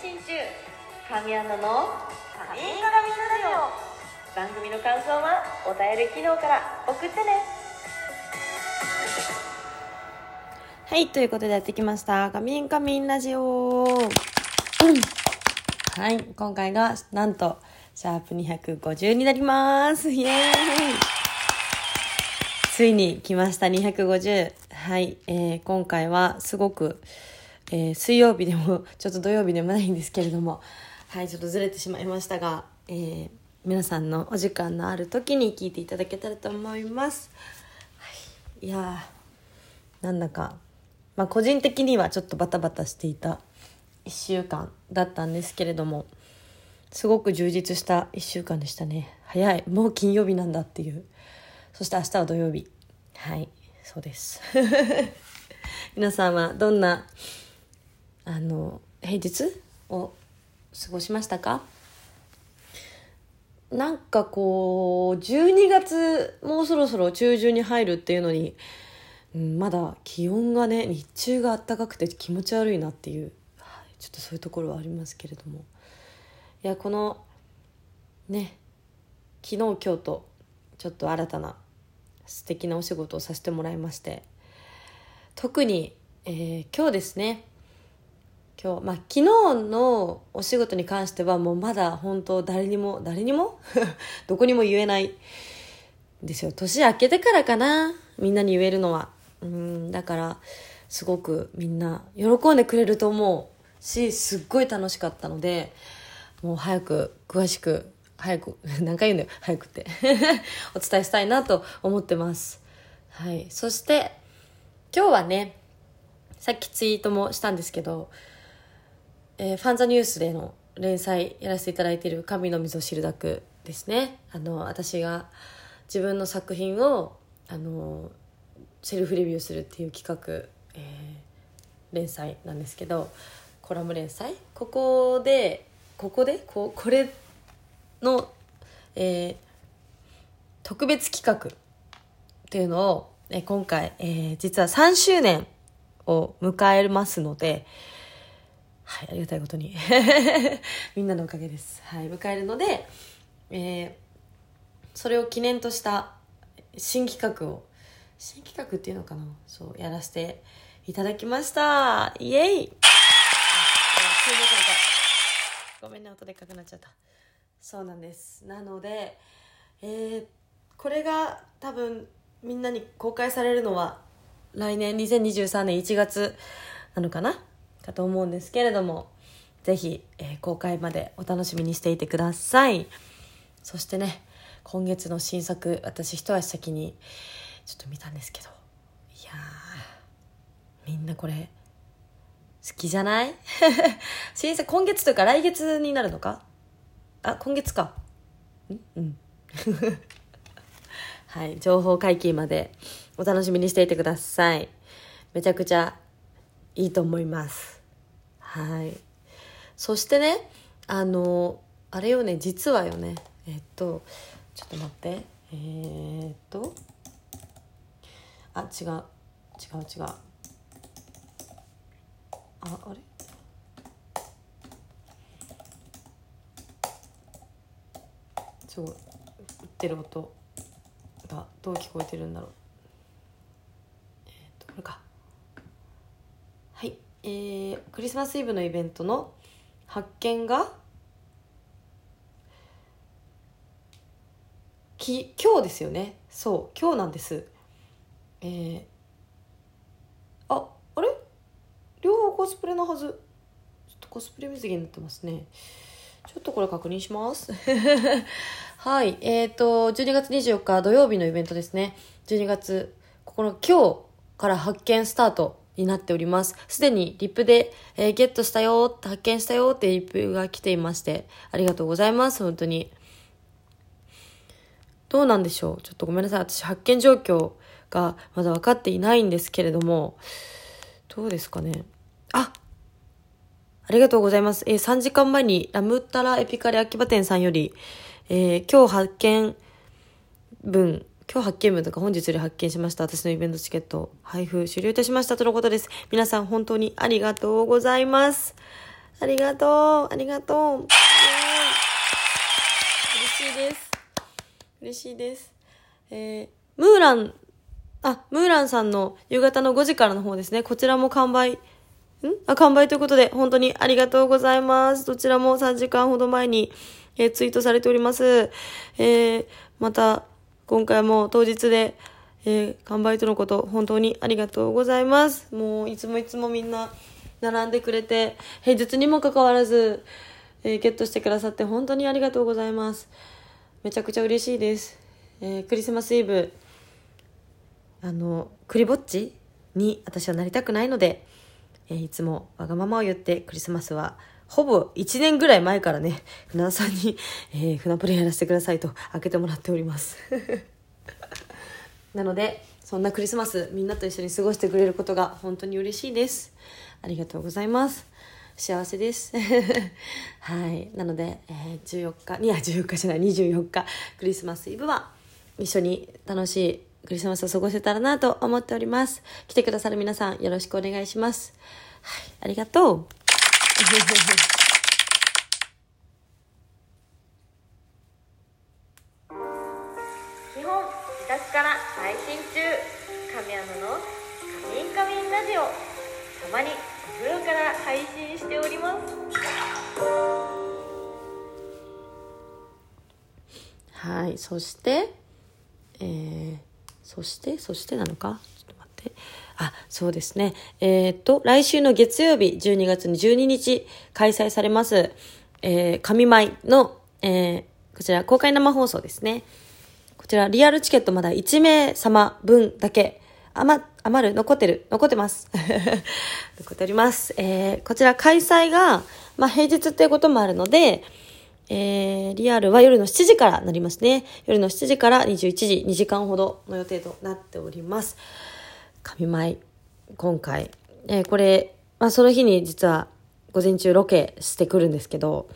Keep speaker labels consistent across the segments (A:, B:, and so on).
A: 信中神アナの神鏡ラジオ番組の感想はお便り機能から送ってね
B: はい、ということでやってきました。カミンカミンラジオ。うんはい、今回がなんと、シャープ250になります。イエーイついに来ました、250。はい、えー今回はすごく、えー水曜日でも、ちょっと土曜日でもないんですけれども、はい、ちょっとずれてしまいましたが、えー皆さんのお時間のある時に聞いていただけたらと思います。はい、いやー、なんだか、まあ、個人的にはちょっとバタバタしていた1週間だったんですけれどもすごく充実した1週間でしたね。早いもう金曜日なんだっていう。そして明日は土曜日。はいそうです。皆さんはどんなあの平日を過ごしましたか？なんかこう12月もうそろそろ中旬に入るっていうのにうんまだ気温がね日中が暖かくて気持ち悪いなっていう、はい、ちょっとそういうところはありますけれども。いやこのね昨日今日とちょっと新たな素敵なお仕事をさせてもらいまして特に、えー今日ですね今日まあ昨日のお仕事に関してはもうまだ本当誰にも誰にも？どこにも言えないですよ。年明けてからかなみんなに言えるのは。うんだからすごくみんな喜んでくれると思うしすっごい楽しかったのでもう早く詳しく早く 何回言うんだよ？早くって。お伝えしたいなと思ってます。はい。そして今日はねさっきツイートもしたんですけど、えーファンザニュースでの連載やらせていただいている「神の溝汁だく」ですね。あの私が自分の作品をあのセルフレビューするっていう企画、えー連載なんですけどコラム連載？ここでここで？ここれの、えー特別企画っていうのを、え今回、えー実は3周年を迎えますのではいありがたいことに。みんなのおかげです。はい迎えるので、えーそれを記念とした新企画を新企画っていうのかな？そうやらせていただきました。イエイ！ごめんね音でかくなっちゃった。そうなんです。なのでえーこれが多分みんなに公開されるのは来年2023年1月なのかな？かと思うんですけれどもぜひ、えー公開までお楽しみにしていてください。そしてね今月の新作私一足先にちょっと見たんですけどいやーみんなこれ好きじゃない？新作今月というか来月になるのか？あ今月か。ん？うん。はい情報解禁までお楽しみにしていてください。めちゃくちゃいいと思います。はい。そしてねあのあれよね実はよね。えっとちょっと待って。えー、っとあ違う。違う違う。ああれ？ちょ打ってる音がどう聞こえてるんだろう。えー、っとこれか。はい。えー、クリスマスイブのイベントの発見がき今日ですよね。そう今日なんです。えー、ああれ？両方コスプレのはず。ちょっとコスプレ水着になってますね。ちょっとこれ確認します。はい。えっ、ー、と12月24日土曜日のイベントですね。12月9日今日から発見スタートになっております。すでにリップで、えーゲットしたよ、発見したよってリップが来ていまして、ありがとうございます、本当に。どうなんでしょう？ちょっとごめんなさい。私発見状況がまだ分かっていないんですけれども、どうですかね？あありがとうございます。えー3時間前にラムッタラエピカレ秋葉店さんより、えー今日発見分、今日発見分とか本日より発見しました。私のイベントチケット配布終了いたしましたとのことです。皆さん本当にありがとうございます。ありがとう。ありがとう、嬉しいです。嬉しいです。えー、ムーランあムーランさんの夕方の5時からの方ですね。こちらも完売。ん？あ完売ということで本当にありがとうございます。どちらも3時間ほど前に、えー、ツイートされております。えー、また今回も当日でえー、完売とのこと本当にありがとうございます。もういつもいつもみんな並んでくれて平日にもかかわらず、えー、ゲットしてくださって本当にありがとうございます。めちゃくちゃ嬉しいです、えー、クリスマスイブあのクリぼっちに私はなりたくないので、えー、いつもわがままを言ってクリスマスはほぼ1年ぐらい前からね船田さんに、えー、船プレイやらせてくださいと開けてもらっております。なのでそんなクリスマスみんなと一緒に過ごしてくれることが本当に嬉しいです。ありがとうございます。幸せです。はい。なので、えー、14日いや14日じゃない24日クリスマスイブは一緒に楽しいクリスマスを過ごせたらなと思っております。来てくださる皆さんよろしくお願いします。はい。ありがとう。
A: 基本自宅から配信中神アナの「カミンカミンラジオ」たまにお風呂から配信しております
B: はいそしてえー、そしてそしてなのか？ってあそうですねえー、っと来週の月曜日12月の12日開催されますえー、神舞の、えー、こちら公開生放送ですねこちらリアルチケットまだ1名様分だけ余、余る、残ってる、残ってます。残っております。えー、こちら開催が、まあ、平日っていうこともあるので、えー、リアルは夜の7時からなりますね。夜の7時から21時、2時間ほどの予定となっております。神舞、今回、えー、これ、まあ、その日に実は午前中ロケしてくるんですけど、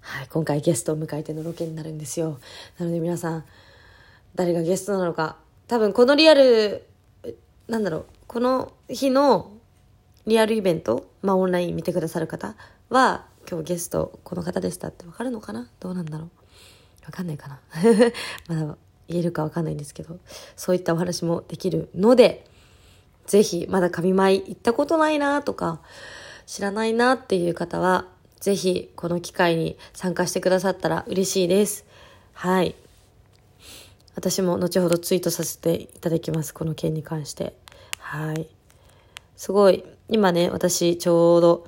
B: はい、今回ゲストを迎えてのロケになるんですよ。なので皆さん、誰がゲストなのか、多分このリアルなんだろう、この日のリアルイベント、まあオンライン見てくださる方は、今日ゲストこの方でしたってわかるのかな？どうなんだろう？わかんないかな？まだ言えるかわかんないんですけど、そういったお話もできるので、ぜひ、まだ神舞行ったことないなとか、知らないなっていう方は、ぜひ、この機会に参加してくださったら嬉しいです。はい。私も後ほどツイートさせていただきます。この件に関して。はい。すごい、今ね、私ちょうど、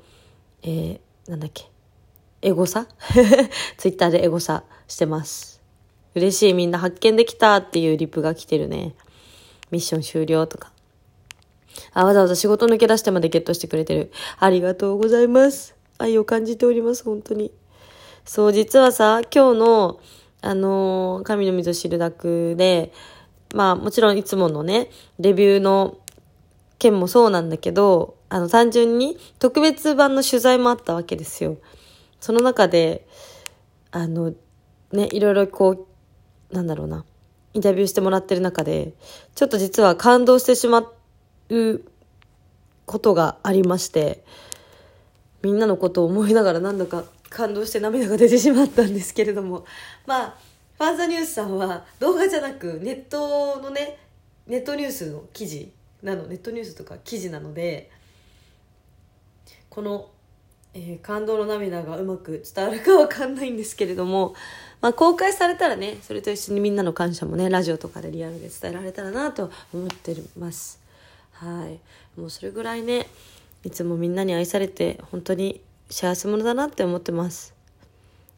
B: えー、なんだっけ、エゴサ？ツイッターでエゴサしてます。嬉しい、みんな発見できたっていうリプが来てるね。ミッション終了とか。あ、わざわざ仕事抜け出してまでゲットしてくれてる。ありがとうございます。愛を感じております、本当に。そう、実はさ、今日の、あのー、神の水知るだくで、まあもちろんいつものね、レビューの件もそうなんだけど、あの単純に特別版の取材もあったわけですよ。その中で、あの、ね、いろいろこう、なんだろうな、インタビューしてもらってる中で、ちょっと実は感動してしまっうことがありまして、みんなのことを思いながらなんだか感動して涙が出てしまったんですけれどもまあファンザニュースさんは動画じゃなくネットのねネットニュースの記事なのネットニュースとか記事なのでこの、えー、感動の涙がうまく伝わるかわかんないんですけれども、まあ、公開されたらねそれと一緒にみんなの感謝もねラジオとかでリアルで伝えられたらなと思ってます。はいもうそれぐらいねいつもみんなに愛されて本当に幸せ者だなって思ってます。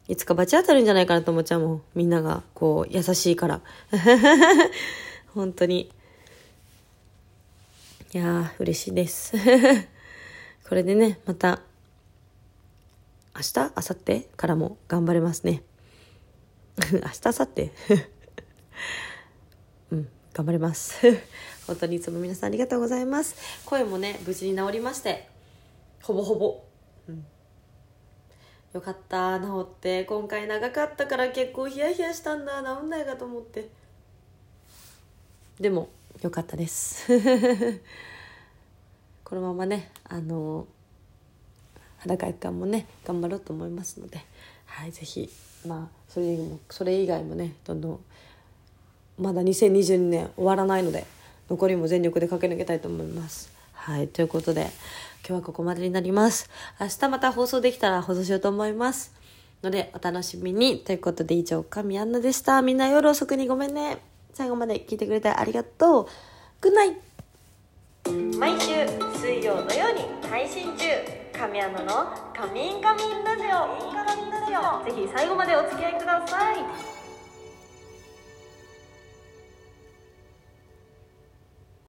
B: いつか罰当たるんじゃないかなと思っちゃうもん。みんなが、こう、優しいから。本当に。いやー、嬉しいです。これでね、また、明日明後日からも頑張れますね。明日明後日うん、頑張れます。本当にいつも皆さんありがとうございます。声もね、無事に治りまして、ほぼほぼ。うん。よかった治って。今回長かったから結構ヒヤヒヤしたんだ。治んないかと思って。でもよかったです。このままねあの裸一貫もね頑張ろうと思いますので。はいぜひまあそれ以外もそれ以外もねどんどんまだ2022年終わらないので残りも全力で駆け抜けたいと思います。はいということで今日はここまでになります。明日また放送できたら放送しようと思います。のでお楽しみに。ということで以上神アンナでした。みんな夜遅くにごめんね。最後まで聞いてくれてありがとう。グッナイ
A: 毎週水曜土曜に配信中。神アナの「カミンカミンラジオ」ぜひ最後までお付き合いください